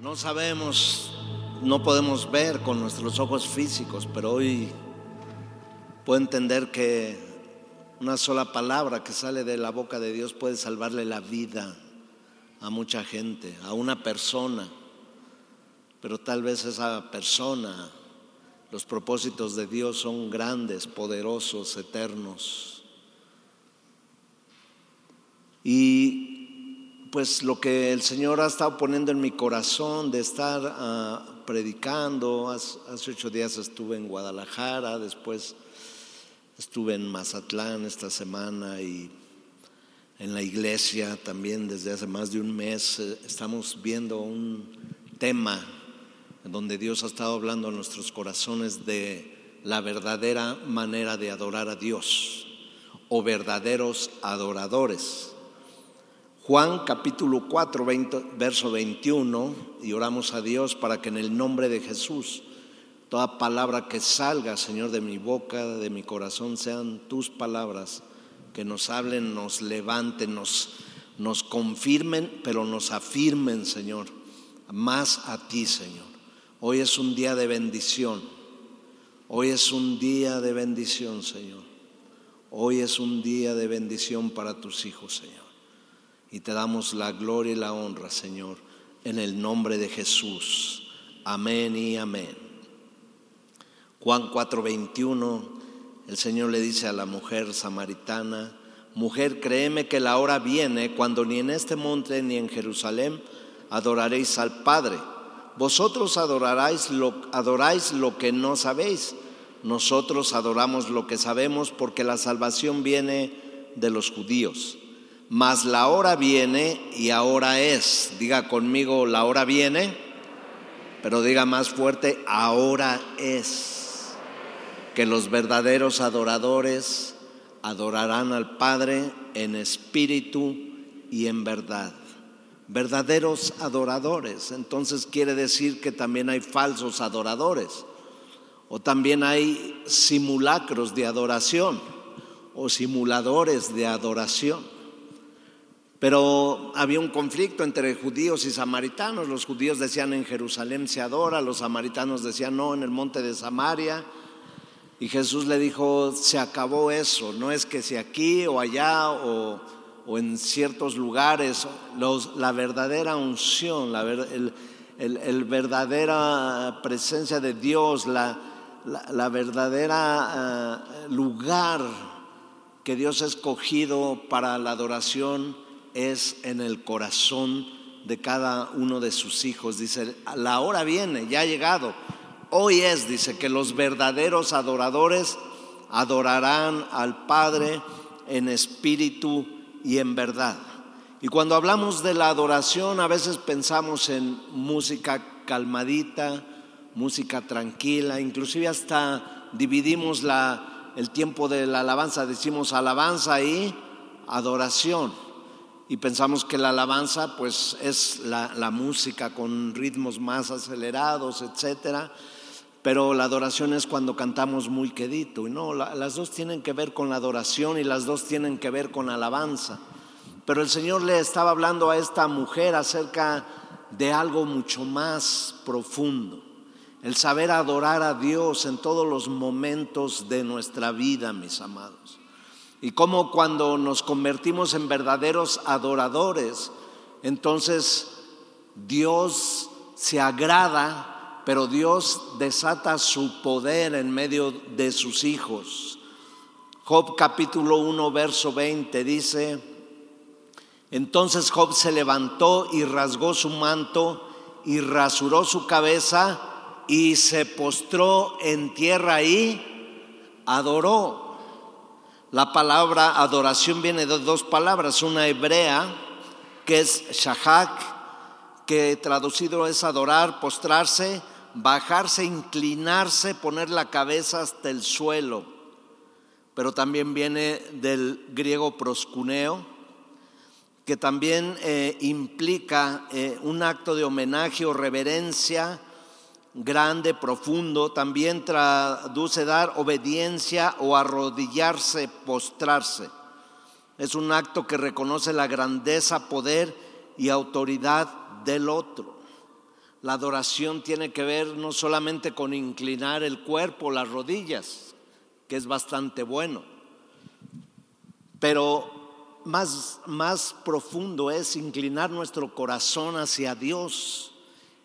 No sabemos, no podemos ver con nuestros ojos físicos, pero hoy puedo entender que una sola palabra que sale de la boca de Dios puede salvarle la vida a mucha gente, a una persona. Pero tal vez esa persona, los propósitos de Dios son grandes, poderosos, eternos. Y pues lo que el Señor ha estado poniendo en mi corazón de estar ah, predicando. Hace, ocho días estuve en Guadalajara, después estuve en Mazatlán esta semana y en la iglesia también desde hace más de un mes eh, estamos viendo un tema donde Dios ha estado hablando a nuestros corazones de la verdadera manera de adorar a Dios o verdaderos adoradores. Juan capítulo 4, verso 21, y oramos a Dios para que en el nombre de Jesús toda palabra que salga, Señor, de mi boca, de mi corazón, sean tus palabras, que nos hablen, nos levanten, nos, nos confirmen, pero nos afirmen, Señor, más a ti, Señor. Hoy es un día de bendición, hoy es un día de bendición, Señor. Hoy es un día de bendición para tus hijos, Señor. Y te damos la gloria y la honra, Señor, en el nombre de Jesús. Amén y amén. Juan 4:21, el Señor le dice a la mujer samaritana, mujer, créeme que la hora viene cuando ni en este monte ni en Jerusalén adoraréis al Padre. Vosotros adoraréis lo, adoráis lo que no sabéis. Nosotros adoramos lo que sabemos porque la salvación viene de los judíos mas la hora viene y ahora es. Diga conmigo, la hora viene, pero diga más fuerte, ahora es. Que los verdaderos adoradores adorarán al Padre en espíritu y en verdad. Verdaderos adoradores. Entonces quiere decir que también hay falsos adoradores. O también hay simulacros de adoración o simuladores de adoración. Pero había un conflicto entre judíos y samaritanos. Los judíos decían en Jerusalén se adora, los samaritanos decían no, en el monte de Samaria. Y Jesús le dijo, se acabó eso, no es que si aquí o allá o, en ciertos lugares, la verdadera unción, la el, verdadera presencia de Dios, la, la, verdadera eh, lugar que Dios ha escogido para la adoración es en el corazón de cada uno de sus hijos. Dice, la hora viene, ya ha llegado. Hoy es, dice, que los verdaderos adoradores adorarán al Padre en espíritu y en verdad. Y cuando hablamos de la adoración, a veces pensamos en música calmadita, música tranquila, inclusive hasta dividimos la, el tiempo de la alabanza, decimos alabanza y adoración y pensamos que la alabanza pues es la, música con ritmos más acelerados, etcétera, pero la adoración es cuando cantamos muy quedito. Y no, las dos tienen que ver con la adoración y las dos tienen que ver con alabanza. Pero el Señor le estaba hablando a esta mujer acerca de algo mucho más profundo. El saber adorar a Dios en todos los momentos de nuestra vida, mis amados. Y cómo cuando nos convertimos en verdaderos adoradores, entonces Dios se agrada, pero Dios desata su poder en medio de sus hijos. Job capítulo 1, verso 20 dice, entonces Job se levantó y rasgó su manto y rasuró su cabeza y se postró en tierra y adoró. La palabra adoración viene de dos palabras, una hebrea que es shahak, que traducido es adorar, postrarse, bajarse, inclinarse, poner la cabeza hasta el suelo. Pero también viene del griego proscuneo, que también eh, implica eh, un acto de homenaje o reverencia grande, profundo, también traduce dar obediencia o arrodillarse, postrarse. Es un acto que reconoce la grandeza, poder y autoridad del otro. la adoración tiene que ver no solamente con inclinar el cuerpo, las rodillas, que es bastante bueno, pero más, más profundo es inclinar nuestro corazón hacia Dios,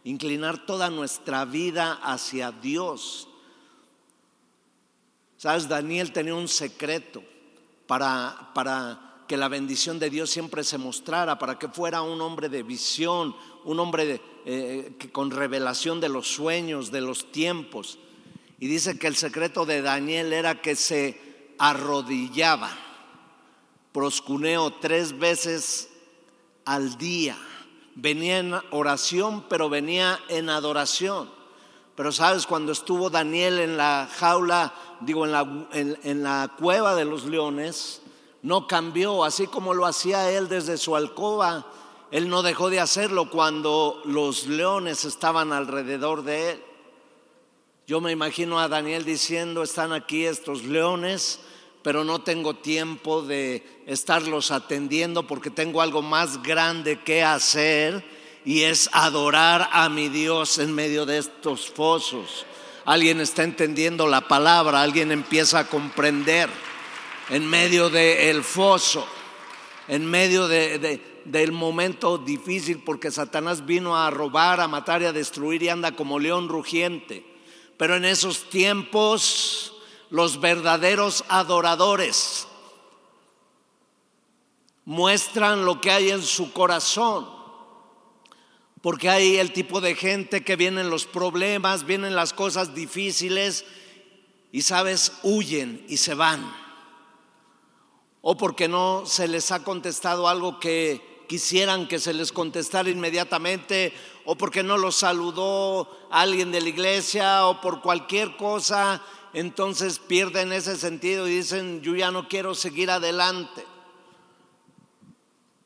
inclinar toda nuestra vida hacia Dios. Sabes, Daniel tenía un secreto para, para que la bendición de Dios siempre se mostrara, para que fuera un hombre de visión, un hombre eh, con revelación de los sueños, de los tiempos. Y dice que el secreto de Daniel era que se arrodillaba, proscuneo tres veces al día. Venía en oración, pero venía en adoración. Pero sabes, cuando estuvo Daniel en la jaula, digo, en la, en la cueva de los leones, no cambió, así como lo hacía él desde su alcoba. Él no dejó de hacerlo cuando los leones estaban alrededor de él. Yo me imagino a Daniel diciendo, están aquí estos leones, pero no tengo tiempo de estarlos atendiendo porque tengo algo más grande que hacer y es adorar a mi Dios en medio de estos fosos. Alguien está entendiendo la palabra, alguien empieza a comprender en medio del foso, en medio del momento difícil, porque Satanás vino a robar, a matar y a destruir y anda como león rugiente. Pero en esos tiempos los verdaderos adoradores muestran lo que hay en su corazón. Porque hay el tipo de gente que vienen los problemas, vienen las cosas difíciles y sabes, huyen y se van. O porque no se les ha contestado algo que quisieran que se les contestara inmediatamente, o porque no los saludó alguien de la iglesia, o por cualquier cosa, entonces pierden ese sentido y dicen, yo ya no quiero seguir adelante.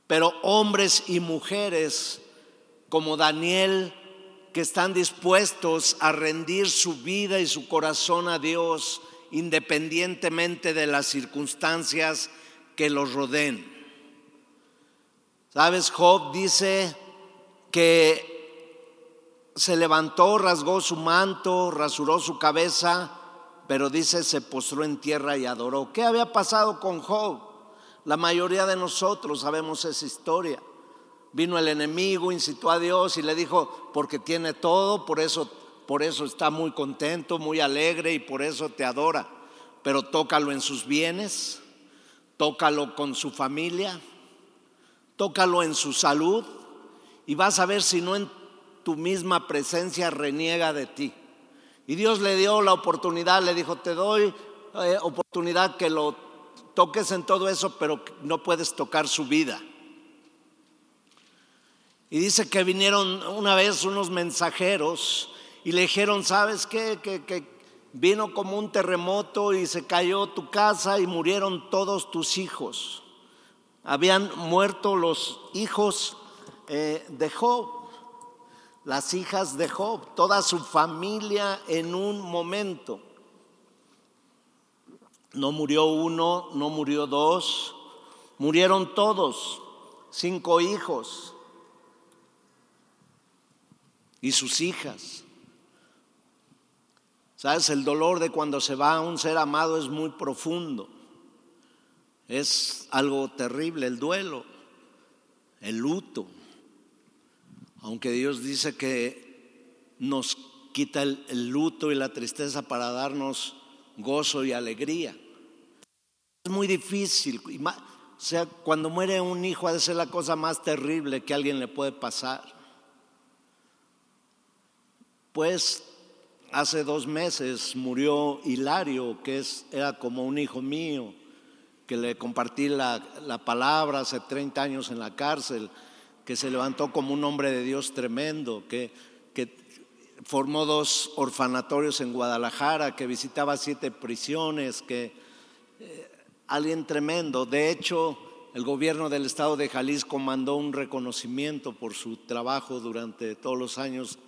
Pero hombres y mujeres como Daniel, que están dispuestos a rendir su vida y su corazón a Dios independientemente de las circunstancias que los rodeen. ¿Sabes? Job dice que se levantó, rasgó su manto, rasuró su cabeza, pero dice se postró en tierra y adoró. ¿Qué había pasado con Job? La mayoría de nosotros sabemos esa historia. Vino el enemigo, incitó a Dios y le dijo, porque tiene todo, por eso, por eso está muy contento, muy alegre y por eso te adora. Pero tócalo en sus bienes, tócalo con su familia, tócalo en su salud y vas a ver si no en tu misma presencia reniega de ti. Y Dios le dio la oportunidad, le dijo, te doy eh, oportunidad que lo toques en todo eso, pero no puedes tocar su vida. Y dice que vinieron una vez unos mensajeros y le dijeron, ¿sabes qué? Que, vino como un terremoto y se cayó tu casa y murieron todos tus hijos. Habían muerto los hijos eh, de Job, las hijas de Job, toda su familia en un momento. No murió uno, no murió dos, murieron todos, cinco hijos y sus hijas. Sabes, el dolor de cuando se va un ser amado es muy profundo. Es algo terrible, el duelo, el luto. Aunque Dios dice que nos quita el, luto y la tristeza para darnos gozo y alegría. Es muy difícil. O sea, cuando muere un hijo ha de ser la cosa más terrible que alguien le puede pasar. Pues hace dos meses murió Hilario, que es, era como un hijo mío, que le compartí la, palabra hace 30 años en la cárcel, que se levantó como un hombre de Dios tremendo, que, que formó dos orfanatorios en Guadalajara, que visitaba siete prisiones, que eh, alguien tremendo. De hecho, el gobierno del estado de Jalisco mandó un reconocimiento por su trabajo durante todos los años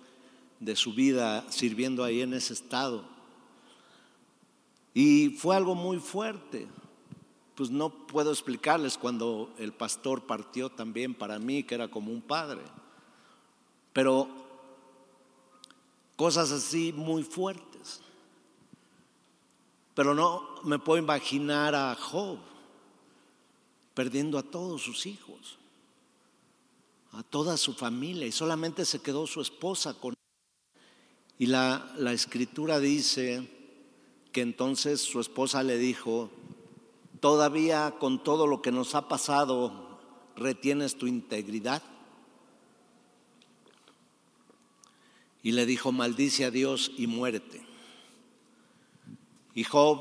de su vida sirviendo ahí en ese estado. Y fue algo muy fuerte. Pues no puedo explicarles cuando el pastor partió también para mí, que era como un padre. Pero cosas así muy fuertes. Pero no me puedo imaginar a Job perdiendo a todos sus hijos, a toda su familia, y solamente se quedó su esposa con él. Y la, la escritura dice que entonces su esposa le dijo, todavía con todo lo que nos ha pasado, retienes tu integridad. Y le dijo, maldice a Dios y muérete. Y Job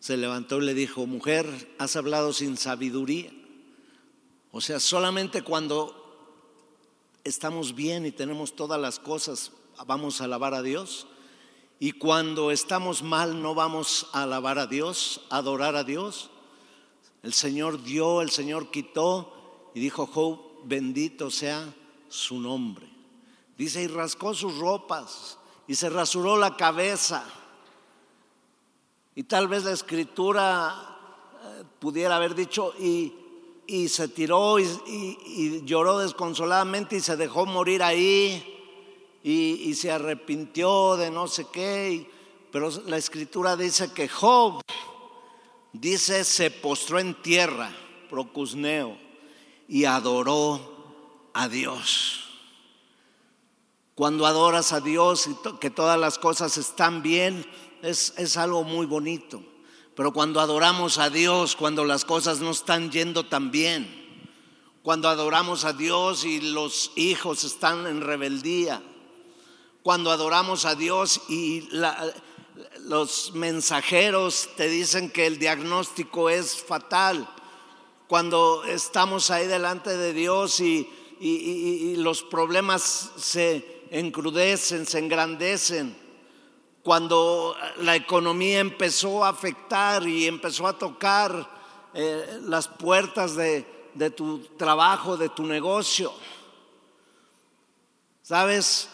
se levantó y le dijo, mujer, has hablado sin sabiduría. O sea, solamente cuando estamos bien y tenemos todas las cosas, vamos a alabar a Dios. Y cuando estamos mal, no vamos a alabar a Dios, adorar a Dios. El Señor dio, el Señor quitó y dijo Job, bendito sea su nombre. Dice, y rascó sus ropas y se rasuró la cabeza y tal vez la escritura eh, pudiera haber dicho, y, se tiró y, lloró desconsoladamente y se dejó morir ahí y, se arrepintió de no sé qué. pero la escritura dice que Job, dice, se postró en tierra, procusneo, y adoró a Dios. Cuando adoras a Dios y que todas las cosas están bien, es, algo muy bonito. Pero cuando adoramos a Dios, cuando las cosas no están yendo tan bien, cuando adoramos a Dios y los hijos están en rebeldía, cuando adoramos a Dios y los mensajeros te dicen que el diagnóstico es fatal, cuando estamos ahí delante de Dios y, los problemas se encrudecen, se engrandecen, cuando la economía empezó a afectar y empezó a tocar eh, las puertas de tu trabajo, de tu negocio. ¿Sabes?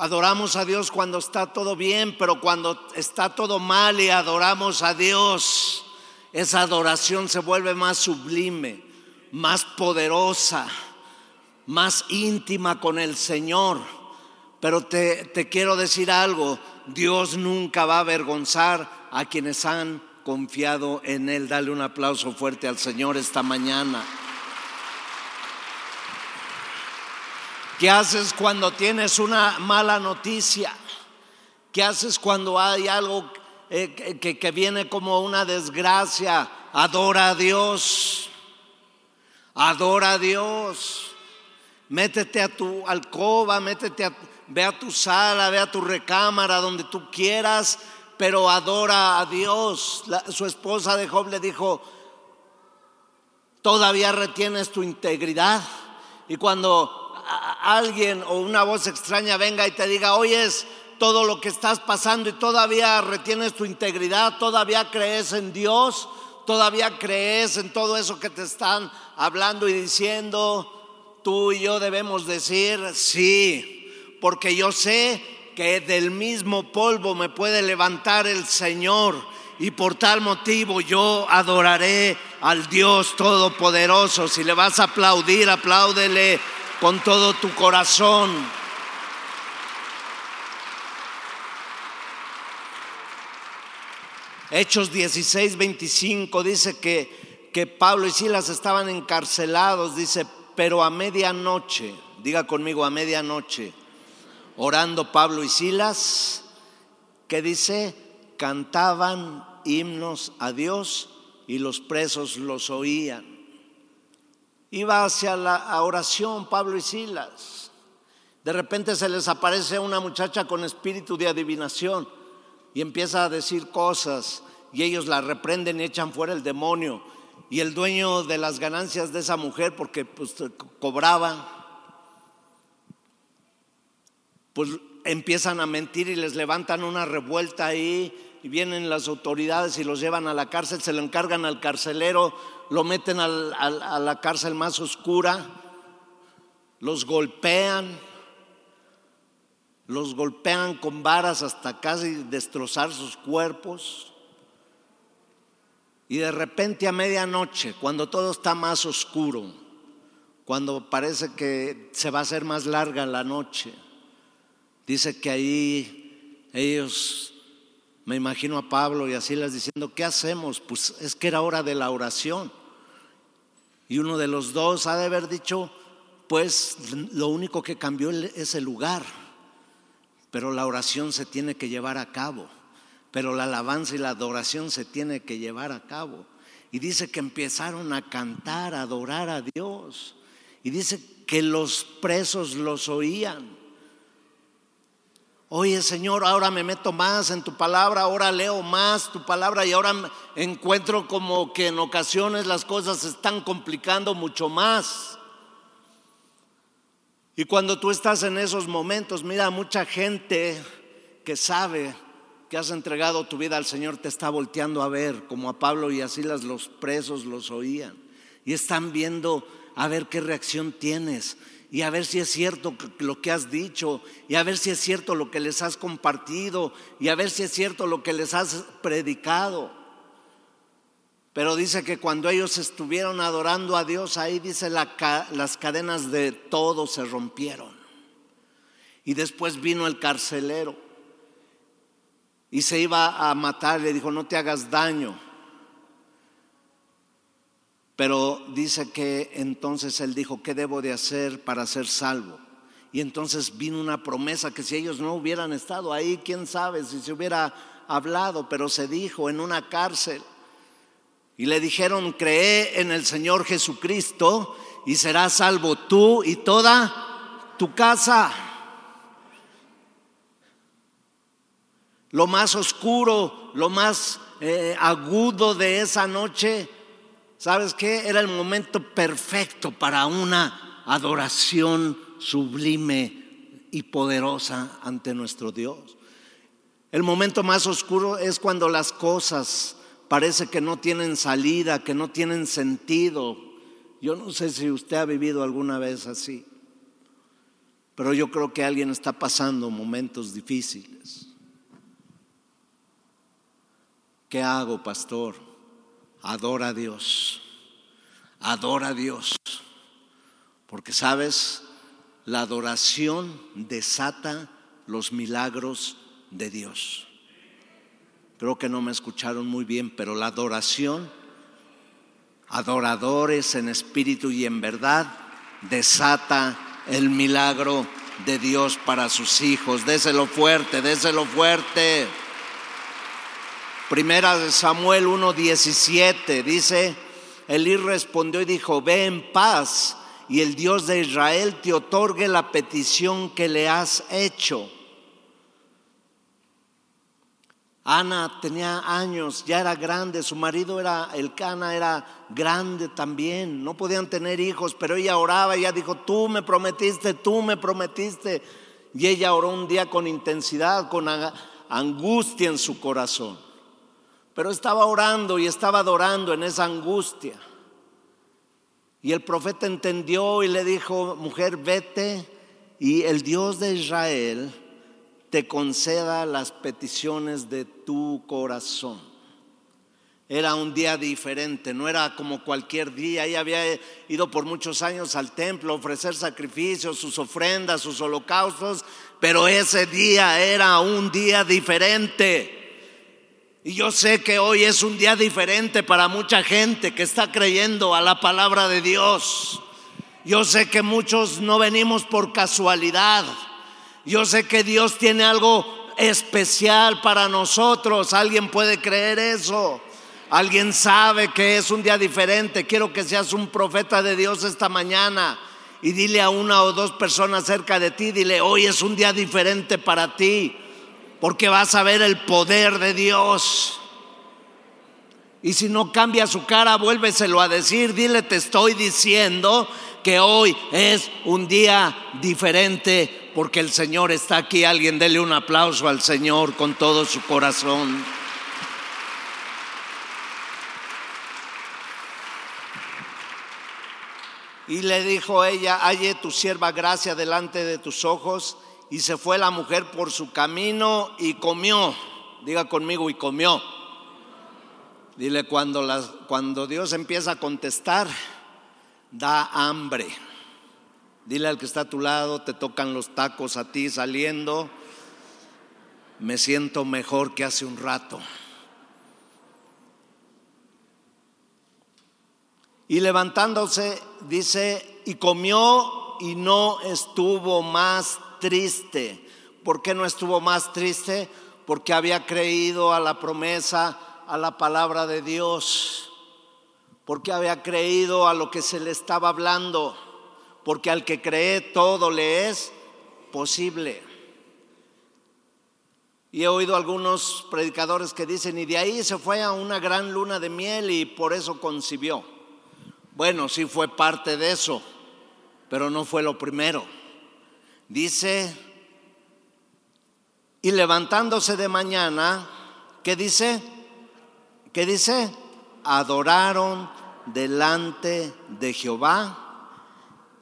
Adoramos a Dios cuando está todo bien, pero cuando está todo mal y adoramos a Dios, esa adoración se vuelve más sublime, más poderosa, más íntima con el Señor. Pero te, te quiero decir algo, Dios nunca va a avergonzar a quienes han confiado en Él. Dale un aplauso fuerte al Señor esta mañana. ¿Qué haces cuando tienes una mala noticia? ¿Qué haces cuando hay algo eh, que, que viene como una desgracia? Adora a Dios. Adora a Dios. Métete a tu alcoba, métete a, ve a tu sala, ve a tu recámara, donde tú quieras, pero adora a Dios. su esposa de Job le dijo, todavía retienes tu integridad. Y cuando alguien o una voz extraña venga y te diga, oyes todo lo que estás pasando y todavía retienes tu integridad, todavía crees en Dios, todavía crees en todo eso que te están hablando y diciendo, tú y yo debemos decir, sí porque yo sé que del mismo polvo me puede levantar el Señor y por tal motivo yo adoraré al Dios Todopoderoso. Si le vas a aplaudir, apláudele con todo tu corazón. Hechos 16, 25 dice que, que Pablo y Silas estaban encarcelados, dice, pero a medianoche, diga conmigo, a medianoche orando Pablo y Silas, que dice, cantaban himnos a Dios y los presos los oían. Iba hacia la oración Pablo y Silas. De repente se les aparece una muchacha con espíritu de adivinación y empieza a decir cosas y ellos la reprenden y echan fuera el demonio. Y el dueño de las ganancias de esa mujer, porque pues, cobraba, pues empiezan a mentir y les levantan una revuelta ahí y vienen las autoridades y los llevan a la cárcel, se lo encargan al carcelero, lo meten a la cárcel más oscura, los golpean, los golpean con varas hasta casi destrozar sus cuerpos. Y de repente a medianoche, cuando todo está más oscuro, cuando parece que se va a hacer más larga la noche, Dice que ahí ellos, me imagino a Pablo y así les diciendo, ¿qué hacemos? Pues es que era hora de la oración. Y uno de los dos ha de haber dicho, pues lo único que cambió es el lugar, pero la oración se tiene que llevar a cabo, pero la alabanza y la adoración se tiene que llevar a cabo. Y dice que empezaron a cantar, a adorar a Dios. Y dice que los presos los oían. Oye Señor, ahora me meto más en tu palabra, ahora leo más tu palabra y ahora encuentro como que en ocasiones las cosas se están complicando mucho más. Y cuando tú estás en esos momentos, mira, mucha gente que sabe que has entregado tu vida al Señor te está volteando a ver, como a Pablo y así los presos los oían. Y están viendo a ver qué reacción tienes y a ver si es cierto lo que has dicho, y a ver si es cierto lo que les has compartido, y a ver si es cierto lo que les has predicado. Pero dice que cuando ellos estuvieron adorando a Dios, ahí dice las cadenas de todo se rompieron. Y después vino el carcelero y se iba a matar, le dijo, no te hagas daño. Pero dice que entonces él dijo, ¿qué debo de hacer para ser salvo? Y entonces vino una promesa que si ellos no hubieran estado ahí, quién sabe si se hubiera hablado, pero se dijo en una cárcel. Y le dijeron, cree en el Señor Jesucristo y serás salvo tú y toda tu casa. Lo más oscuro, lo más eh, agudo de esa noche ¿Sabes qué? Era el momento perfecto para una adoración sublime y poderosa ante nuestro Dios. El momento más oscuro es cuando las cosas parece que no tienen salida, que no tienen sentido. Yo no sé si usted ha vivido alguna vez así, pero yo creo que alguien está pasando momentos difíciles. ¿Qué hago, pastor? Adora a Dios, adora a Dios, porque sabes, la adoración desata los milagros de Dios. Creo que no me escucharon muy bien, pero la adoración, adoradores en espíritu y en verdad, desata el milagro de Dios para sus hijos. Déselo fuerte, déselo fuerte. Primera de Samuel 1:17 dice, Elí respondió y dijo, ve en paz y el Dios de Israel te otorgue la petición que le has hecho. Ana tenía años, ya era grande, su marido era, el Cana era grande también, no podían tener hijos, pero ella oraba, ella dijo, tú me prometiste, tú me prometiste. Y ella oró un día con intensidad, con angustia en su corazón. Pero estaba orando y estaba adorando en esa angustia. Y el profeta entendió y le dijo, mujer, vete y el Dios de Israel te conceda las peticiones de tu corazón. Era un día diferente, no era como cualquier día. Ella había ido por muchos años al templo a ofrecer sacrificios, sus ofrendas, sus holocaustos, pero ese día era un día diferente. Y yo sé que hoy es un día diferente para mucha gente que está creyendo a la palabra de Dios. Yo sé que muchos no venimos por casualidad. Yo sé que Dios tiene algo especial para nosotros. ¿Alguien puede creer eso? Alguien sabe que es un día diferente. Quiero que seas un profeta de Dios esta mañana y dile a una o dos personas cerca de ti, dile, hoy es un día diferente para ti porque vas a ver el poder de Dios. Y si no cambia su cara, vuélveselo a decir, dile, te estoy diciendo que hoy es un día diferente porque el Señor está aquí. Alguien dele un aplauso al Señor con todo su corazón. Y le dijo ella, halle tu sierva gracia delante de tus ojos y se fue la mujer por su camino y comió. Diga conmigo, y comió. Dile, cuando, cuando Dios empieza a contestar, da hambre. Dile al que está a tu lado, te tocan los tacos a ti saliendo. Me siento mejor que hace un rato. Y levantándose, dice, y comió y no estuvo más triste. ¿Por qué no estuvo más triste? Porque había creído a la promesa, a la palabra de Dios. Porque había creído a lo que se le estaba hablando. Porque al que cree todo le es posible. Y he oído algunos predicadores que dicen, y de ahí se fue a una gran luna de miel y por eso concibió. Bueno, sí fue parte de eso, pero no fue lo primero. Dice, y levantándose de mañana, ¿qué dice? ¿Qué dice? Adoraron delante de Jehová.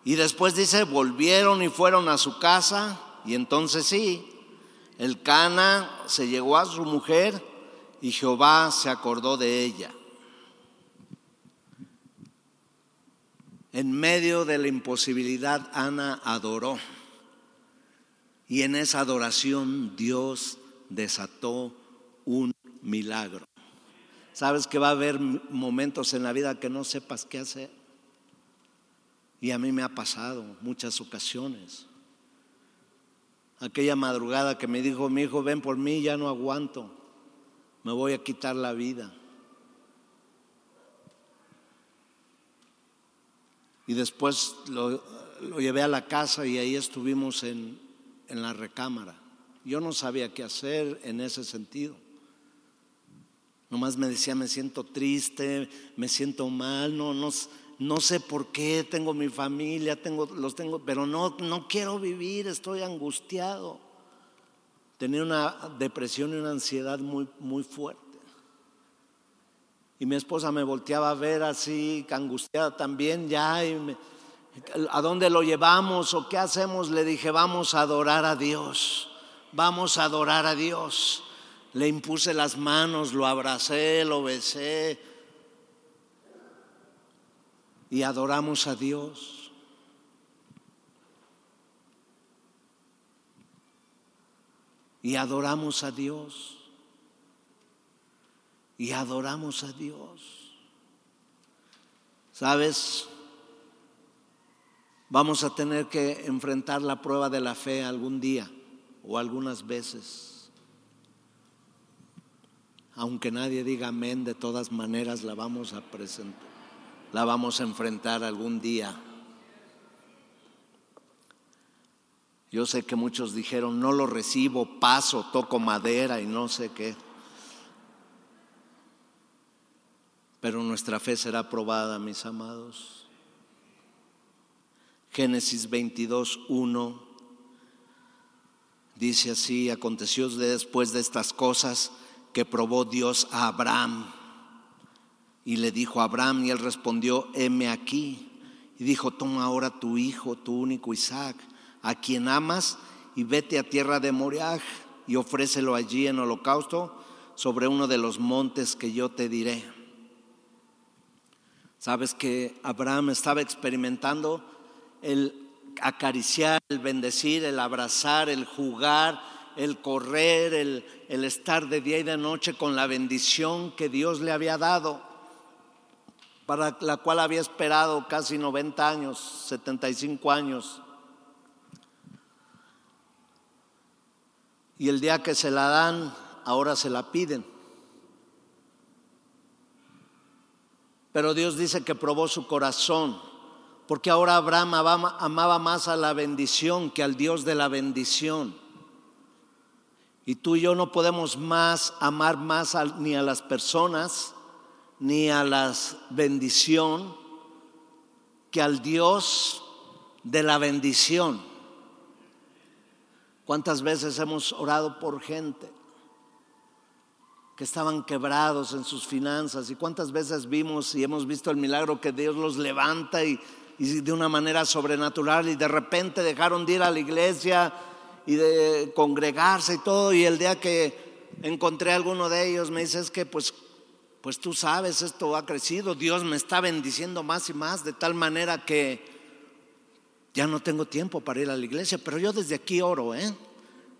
Y después dice, volvieron y fueron a su casa. Y entonces sí, el Cana se llegó a su mujer y Jehová se acordó de ella. En medio de la imposibilidad, Ana adoró. Y en esa adoración Dios desató un milagro. Sabes que va a haber momentos en la vida que no sepas qué hacer. Y a mí me ha pasado muchas ocasiones. Aquella madrugada que me dijo mi hijo, ven por mí, ya no aguanto, me voy a quitar la vida. Y después lo, llevé a la casa y ahí estuvimos en, en la recámara. Yo no sabía qué hacer en ese sentido. Nomás me decía, me siento triste, me siento mal, no, no, no sé por qué, tengo mi familia, tengo, los tengo, pero no, no quiero vivir, estoy angustiado. Tenía una depresión y una ansiedad muy, muy fuerte. Y mi esposa me volteaba a ver así, angustiada también ya. Y ¿A dónde lo llevamos o qué hacemos? Le dije, vamos a adorar a Dios. Vamos a adorar a Dios. Le impuse las manos, lo abracé, lo besé. Y adoramos a Dios. Y adoramos a Dios y adoramos a Dios. ¿Sabes? Vamos a tener que enfrentar la prueba de la fe algún día o algunas veces. Aunque nadie diga amén, de todas maneras la vamos a presentar, la vamos a enfrentar algún día. Yo sé que muchos dijeron, no lo recibo, paso, toco madera y no sé qué. pero nuestra fe será probada, mis amados. Génesis 22, 1 dice así, aconteció después de estas cosas que probó Dios a Abraham. Y le dijo a Abraham y él respondió, heme aquí. Y dijo, toma ahora tu hijo, tu único Isaac, a quien amas, y vete a tierra de Moriah y ofrécelo allí en holocausto sobre uno de los montes que yo te diré. Sabes que Abraham estaba experimentando el acariciar, el bendecir, el abrazar, el jugar, el correr, el, estar de día y de noche con la bendición que Dios le había dado, para la cual había esperado casi 90 años, 75 años. Y el día que se la dan, ahora se la piden. Pero Dios dice que probó su corazón, porque ahora Abraham amaba más a la bendición que al Dios de la bendición. Y tú y yo no podemos más amar más ni a las personas ni a la bendición que al Dios de la bendición. ¿Cuántas veces hemos orado por gente? que estaban quebrados en sus finanzas. ¿Y cuántas veces vimos y hemos visto el milagro que Dios los levanta y, de una manera sobrenatural y de repente dejaron de ir a la iglesia y de congregarse y todo? Y el día que encontré a alguno de ellos me dice, es que pues, pues tú sabes, esto ha crecido, Dios me está bendiciendo más y más de tal manera que ya no tengo tiempo para ir a la iglesia, pero yo desde aquí oro, ¿eh?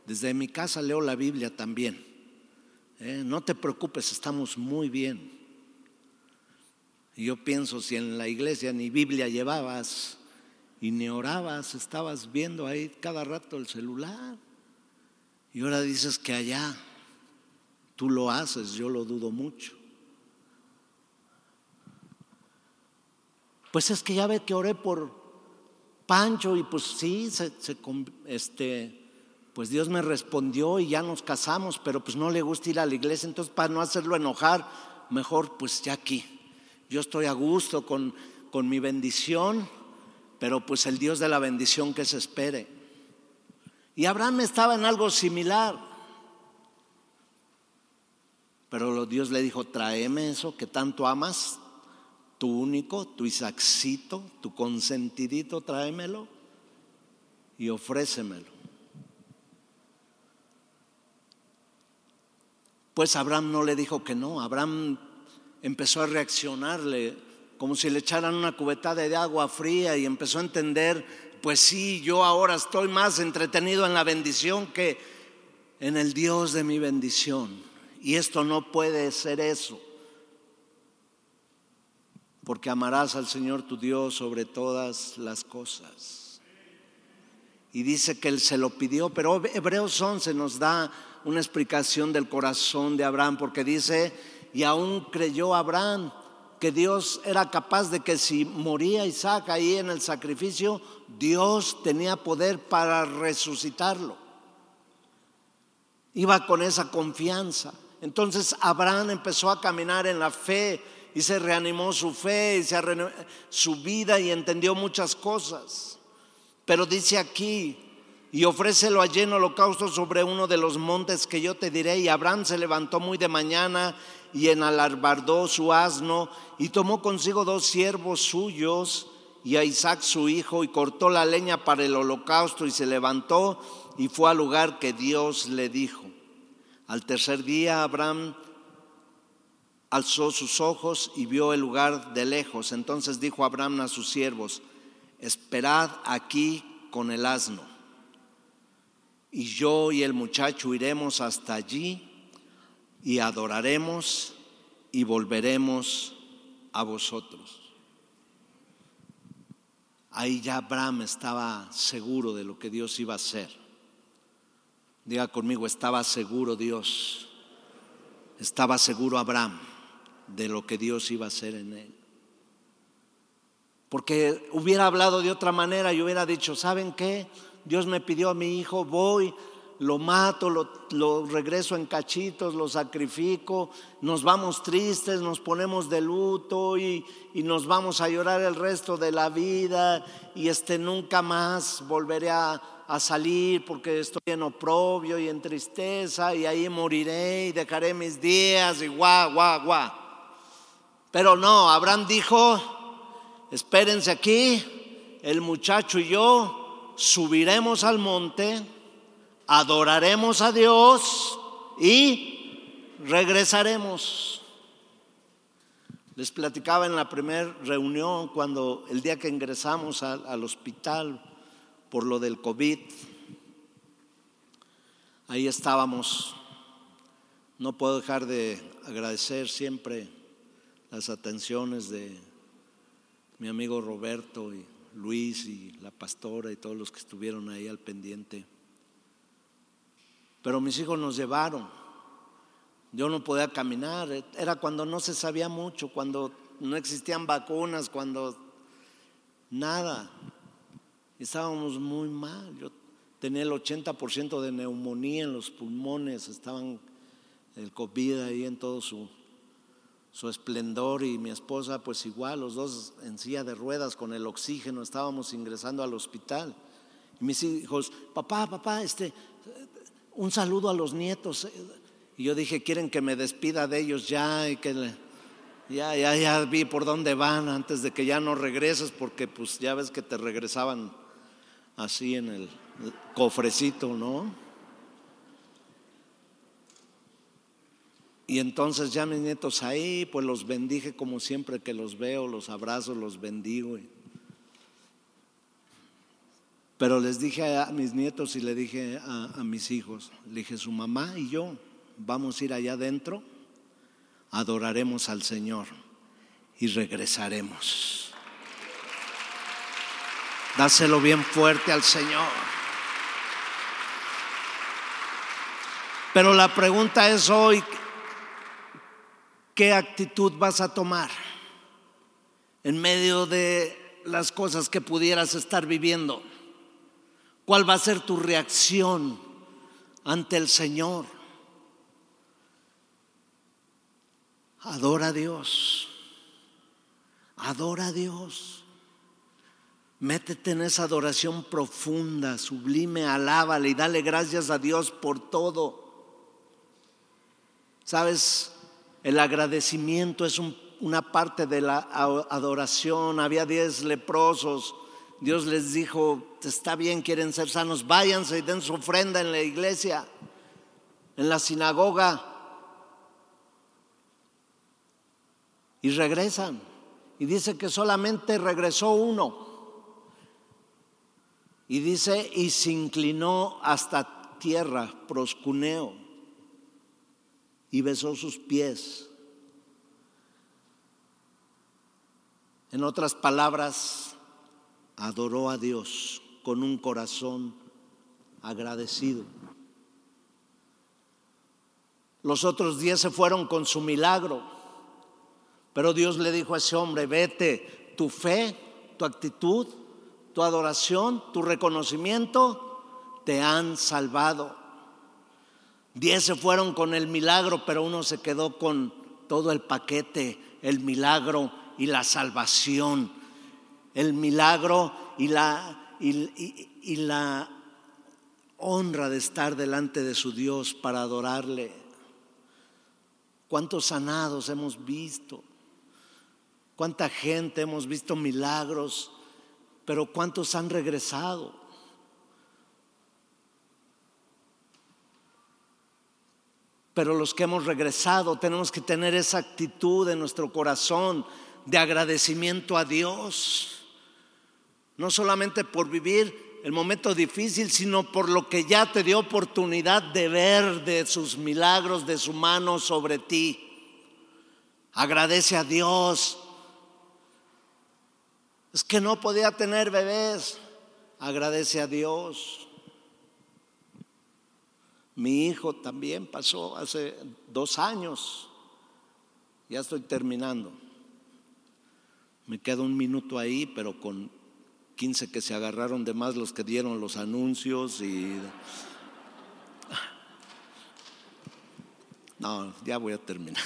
Desde mi casa leo la Biblia también. ¿eh? No te preocupes, estamos muy bien. Yo pienso, si en la iglesia ni Biblia llevabas y ni orabas, estabas viendo ahí cada rato el celular. Y ahora dices que allá tú lo haces, yo lo dudo mucho. Pues es que ya ve que oré por Pancho y pues sí, se, este, pues Dios me respondió y ya nos casamos, pero pues no le gusta ir a la iglesia, entonces para no hacerlo enojar, mejor pues ya aquí. Yo estoy a gusto con, con mi bendición, pero pues el Dios de la bendición que se espere. Y Abraham estaba en algo similar. Pero Dios le dijo, tráeme eso que tanto amas, tu único, tu Isaacito, tu consentidito, tráemelo y ofrécemelo. Pues Abraham no le dijo que no, Abraham empezó a reaccionarle como si le echaran una cubeta de agua fría y empezó a entender, pues sí, yo ahora estoy más entretenido en la bendición que en el Dios de mi bendición. Y esto no puede ser eso porque amarás al Señor tu Dios sobre todas las cosas. Y dice que Él se lo pidió, pero Hebreos 11 nos da una explicación del corazón de Abraham, porque dice, y aún creyó Abraham que Dios era capaz de que si moría Isaac ahí en el sacrificio, Dios tenía poder para resucitarlo. Iba con esa confianza. Entonces Abraham empezó a caminar en la fe y se reanimó su fe y se su vida y entendió muchas cosas. Pero dice aquí, y ofrécelo allí en holocausto sobre uno de los montes que yo te diré. Y Abraham se levantó muy de mañana y enalarbardó su asno y tomó consigo dos siervos suyos y a Isaac su hijo y cortó la leña para el holocausto y se levantó y fue al lugar que Dios le dijo. Al tercer día Abraham alzó sus ojos y vio el lugar de lejos. Entonces dijo Abraham a sus siervos, esperad aquí con el asno. Y yo y el muchacho iremos hasta allí y adoraremos y volveremos a vosotros. Ahí ya Abraham estaba seguro de lo que Dios iba a hacer. Diga conmigo, estaba seguro Dios. Estaba seguro Abraham de lo que Dios iba a hacer en él. Porque hubiera hablado de otra manera y hubiera dicho, ¿saben qué? Dios me pidió a mi hijo, voy, lo mato, lo, regreso en cachitos, lo sacrifico, nos vamos tristes, nos ponemos de luto y, y, nos vamos a llorar el resto de la vida y este nunca más volveré a, a salir porque estoy en oprobio y en tristeza y ahí moriré y dejaré mis días y guau, guau, guau. Pero no, Abraham dijo, espérense aquí, el muchacho y yo subiremos al monte, adoraremos a Dios y regresaremos. Les platicaba en la primera reunión cuando el día que ingresamos al hospital por lo del COVID, ahí estábamos. No puedo dejar de agradecer siempre las atenciones de mi amigo Roberto y Luis y la pastora y todos los que estuvieron ahí al pendiente. Pero mis hijos nos llevaron. Yo no podía caminar. Era cuando no se sabía mucho, cuando no existían vacunas, cuando nada. Estábamos muy mal. Yo tenía el 80% de neumonía en los pulmones. Estaban el COVID ahí en todo su su esplendor y mi esposa pues igual, los dos en silla de ruedas con el oxígeno, estábamos ingresando al hospital. Y mis hijos, papá, papá, este, un saludo a los nietos. Y yo dije, quieren que me despida de ellos ya y que ya, ya, ya vi por dónde van antes de que ya no regreses, porque pues ya ves que te regresaban así en el cofrecito, ¿no? Y entonces ya mis nietos ahí, pues los bendije como siempre que los veo, los abrazo, los bendigo. Pero les dije a mis nietos y le dije a, mis hijos, le dije, su mamá y yo vamos a ir allá adentro, adoraremos al Señor y regresaremos. Dáselo bien fuerte al Señor. Pero la pregunta es hoy, ¿qué actitud vas a tomar en medio de las cosas que pudieras estar viviendo? ¿Cuál va a ser tu reacción ante el Señor? Adora a Dios. Adora a Dios. Métete en esa adoración profunda, sublime, alábale y dale gracias a Dios por todo. Sabes, el agradecimiento es una parte de la adoración. Había diez leprosos. Dios les dijo, está bien, quieren ser sanos, váyanse y den su ofrenda en la iglesia, en la sinagoga. Y regresan. Y dice que solamente regresó uno. Y dice, y se inclinó hasta tierra, proscuneo y besó sus pies. En otras palabras, adoró a Dios con un corazón agradecido. Los otros diez se fueron con su milagro, pero Dios le dijo a ese hombre, vete, tu fe, tu actitud, tu adoración, tu reconocimiento te han salvado. Diez se fueron con el milagro, pero uno se quedó con todo el paquete, el milagro y la salvación, el milagro y la, y, la honra de estar delante de su Dios para adorarle. ¿Cuántos sanados hemos visto? ¿Cuánta gente hemos visto milagros? Pero ¿cuántos han regresado? Pero los que hemos regresado tenemos que tener esa actitud en nuestro corazón de agradecimiento a Dios. No solamente por vivir el momento difícil, sino por lo que ya te dio oportunidad de ver de sus milagros, de su mano sobre ti. Agradece a Dios. Es que no podía tener bebés. Agradece a Dios. Mi hijo también pasó hace dos años. Ya estoy terminando. Me queda un minuto ahí, pero con 15 que se agarraron de más los que dieron los anuncios y... No, ya voy a terminar.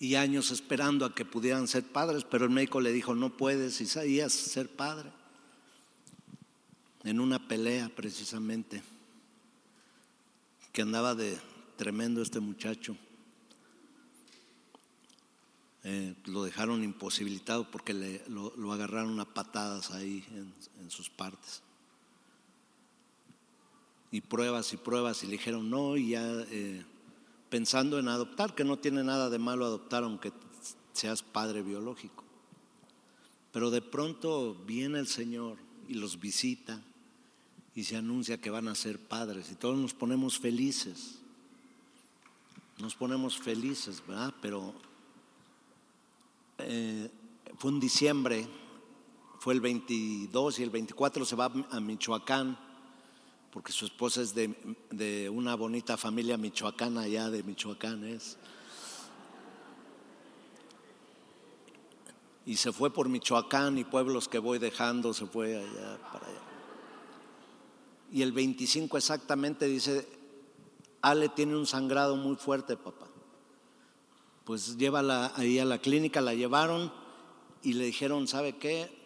Y años esperando a que pudieran ser padres, pero el médico le dijo, no puedes, Isaías, ser padre. En una pelea precisamente, que andaba de tremendo este muchacho. Eh, lo dejaron imposibilitado porque le, lo, agarraron a patadas ahí en, sus partes. Y pruebas y pruebas y le dijeron no y ya eh, pensando en adoptar, que no tiene nada de malo adoptar aunque seas padre biológico. Pero de pronto viene el Señor y los visita y se anuncia que van a ser padres y todos nos ponemos felices. Nos ponemos felices, ¿verdad? Pero eh, fue en diciembre, fue el 22 y el 24 se va a Michoacán porque su esposa es de, una bonita familia michoacana, allá de Michoacán es. Y se fue por Michoacán y pueblos que voy dejando, se fue allá para allá. Y el 25 exactamente dice, Ale tiene un sangrado muy fuerte, papá. Pues llévala ahí a la clínica, la llevaron y le dijeron, ¿sabe qué?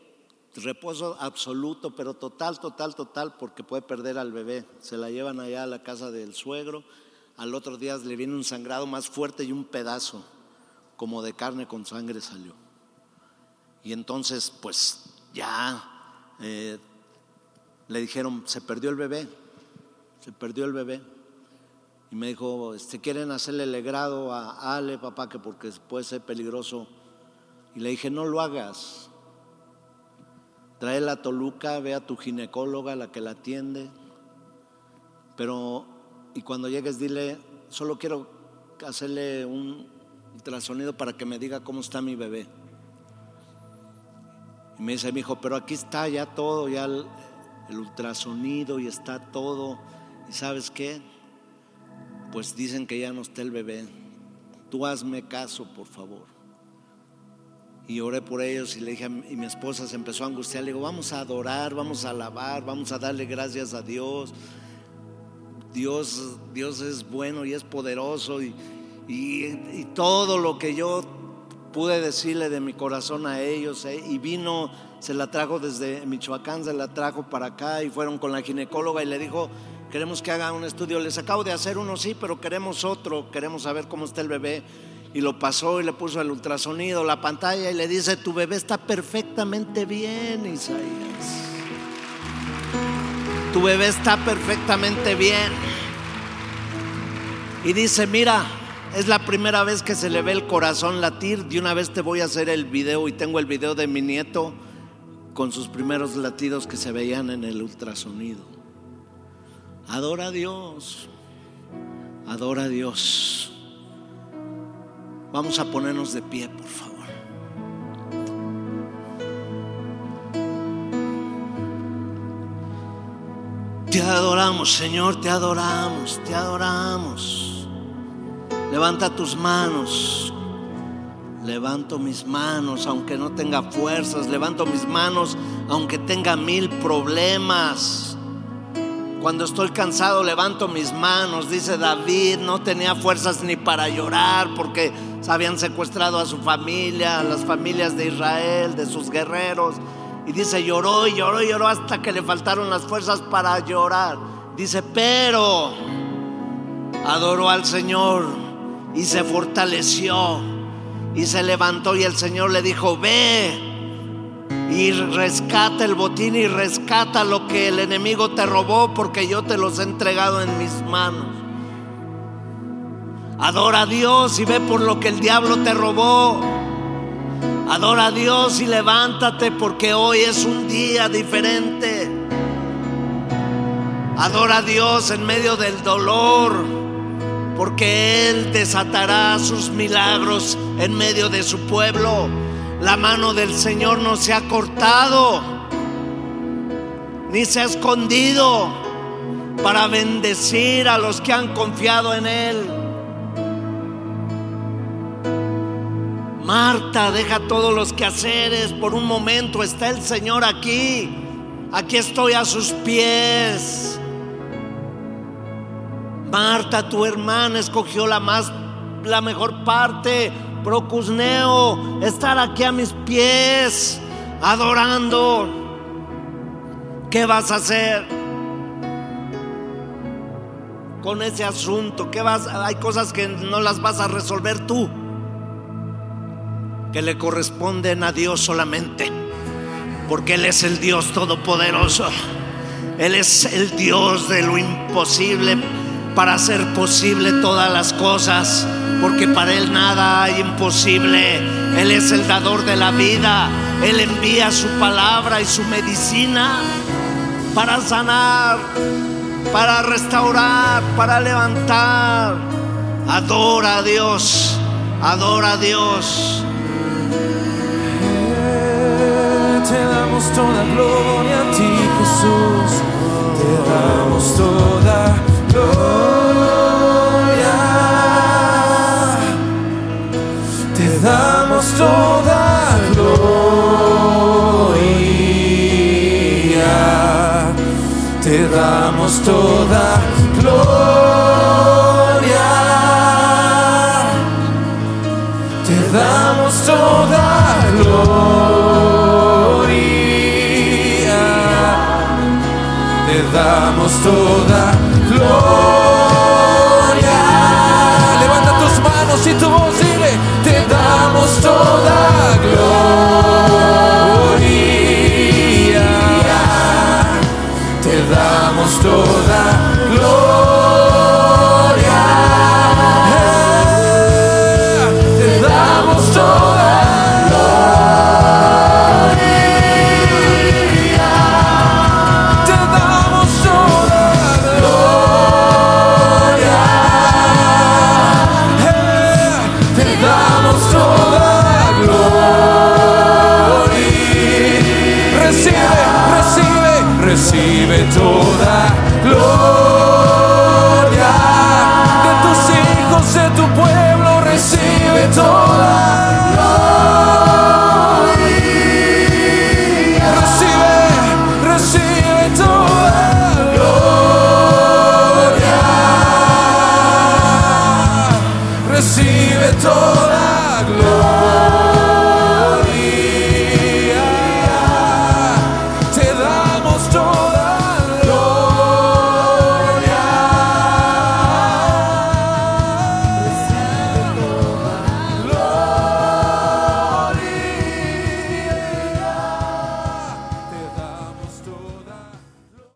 Reposo absoluto, pero total, total, total, porque puede perder al bebé. Se la llevan allá a la casa del suegro, al otro día le viene un sangrado más fuerte y un pedazo, como de carne con sangre salió. Y entonces, pues ya eh, le dijeron, se perdió el bebé, se perdió el bebé. Y me dijo, este, ¿quieren hacerle el grado a Ale, papá, que porque puede ser peligroso? Y le dije, no lo hagas. Trae la Toluca, ve a tu ginecóloga, la que la atiende. Pero, y cuando llegues, dile, solo quiero hacerle un ultrasonido para que me diga cómo está mi bebé. Y me dice mi hijo, pero aquí está ya todo, ya el, el ultrasonido y está todo. ¿Y sabes qué? Pues dicen que ya no está el bebé. Tú hazme caso, por favor. Y oré por ellos y le dije, y mi esposa se empezó a angustiar. Le digo, vamos a adorar, vamos a alabar, vamos a darle gracias a Dios. Dios, Dios es bueno y es poderoso y, y, todo lo que yo pude decirle de mi corazón a ellos. Eh, y vino, se la trajo desde Michoacán, se la trajo para acá y fueron con la ginecóloga y le dijo, queremos que haga un estudio. Les acabo de hacer uno, sí, pero queremos otro, queremos saber cómo está el bebé y lo pasó y le puso el ultrasonido, la pantalla y le dice, tu bebé está perfectamente bien, Isaías. Tu bebé está perfectamente bien. Y dice, mira, es la primera vez que se le ve el corazón latir. De una vez te voy a hacer el video y tengo el video de mi nieto con sus primeros latidos que se veían en el ultrasonido. Adora a Dios, adora a Dios. Vamos a ponernos de pie, por favor. Te adoramos, Señor, te adoramos, te adoramos. Levanta tus manos. Levanto mis manos aunque no tenga fuerzas. Levanto mis manos aunque tenga mil problemas. Cuando estoy cansado levanto mis manos, dice David, no tenía fuerzas ni para llorar porque habían secuestrado a su familia, a las familias de Israel, de sus guerreros. Y dice, lloró y lloró y lloró hasta que le faltaron las fuerzas para llorar. Dice, pero adoró al Señor y se fortaleció y se levantó y el Señor le dijo, ve y rescata el botín y rescata lo que el enemigo te robó porque yo te los he entregado en mis manos. Adora a Dios y ve por lo que el diablo te robó. Adora a Dios y levántate porque hoy es un día diferente. Adora a Dios en medio del dolor porque Él desatará sus milagros en medio de su pueblo. La mano del Señor no se ha cortado, ni se ha escondido para bendecir a los que han confiado en Él. Marta, deja todos los quehaceres, por un momento está el Señor aquí. Aquí estoy a sus pies. Marta, tu hermana, escogió la más la mejor parte procusneo, estar aquí a mis pies, adorando. ¿Qué vas a hacer con ese asunto? ¿Qué vas? Hay cosas que no las vas a resolver tú, que le corresponden a Dios solamente, porque Él es el Dios todopoderoso. Él es el Dios de lo imposible para hacer posible todas las cosas porque para Él nada hay imposible. Él es el dador de la vida. Él envía su palabra y su medicina para sanar, para restaurar, para levantar. Adora a Dios, adora a Dios. Te damos toda gloria a ti, Jesús. Te damos toda gloria. damos toda gloria, te damos toda gloria, te damos toda gloria, damos toda gloria. Levanta tus manos y tu voz damos toda gloria.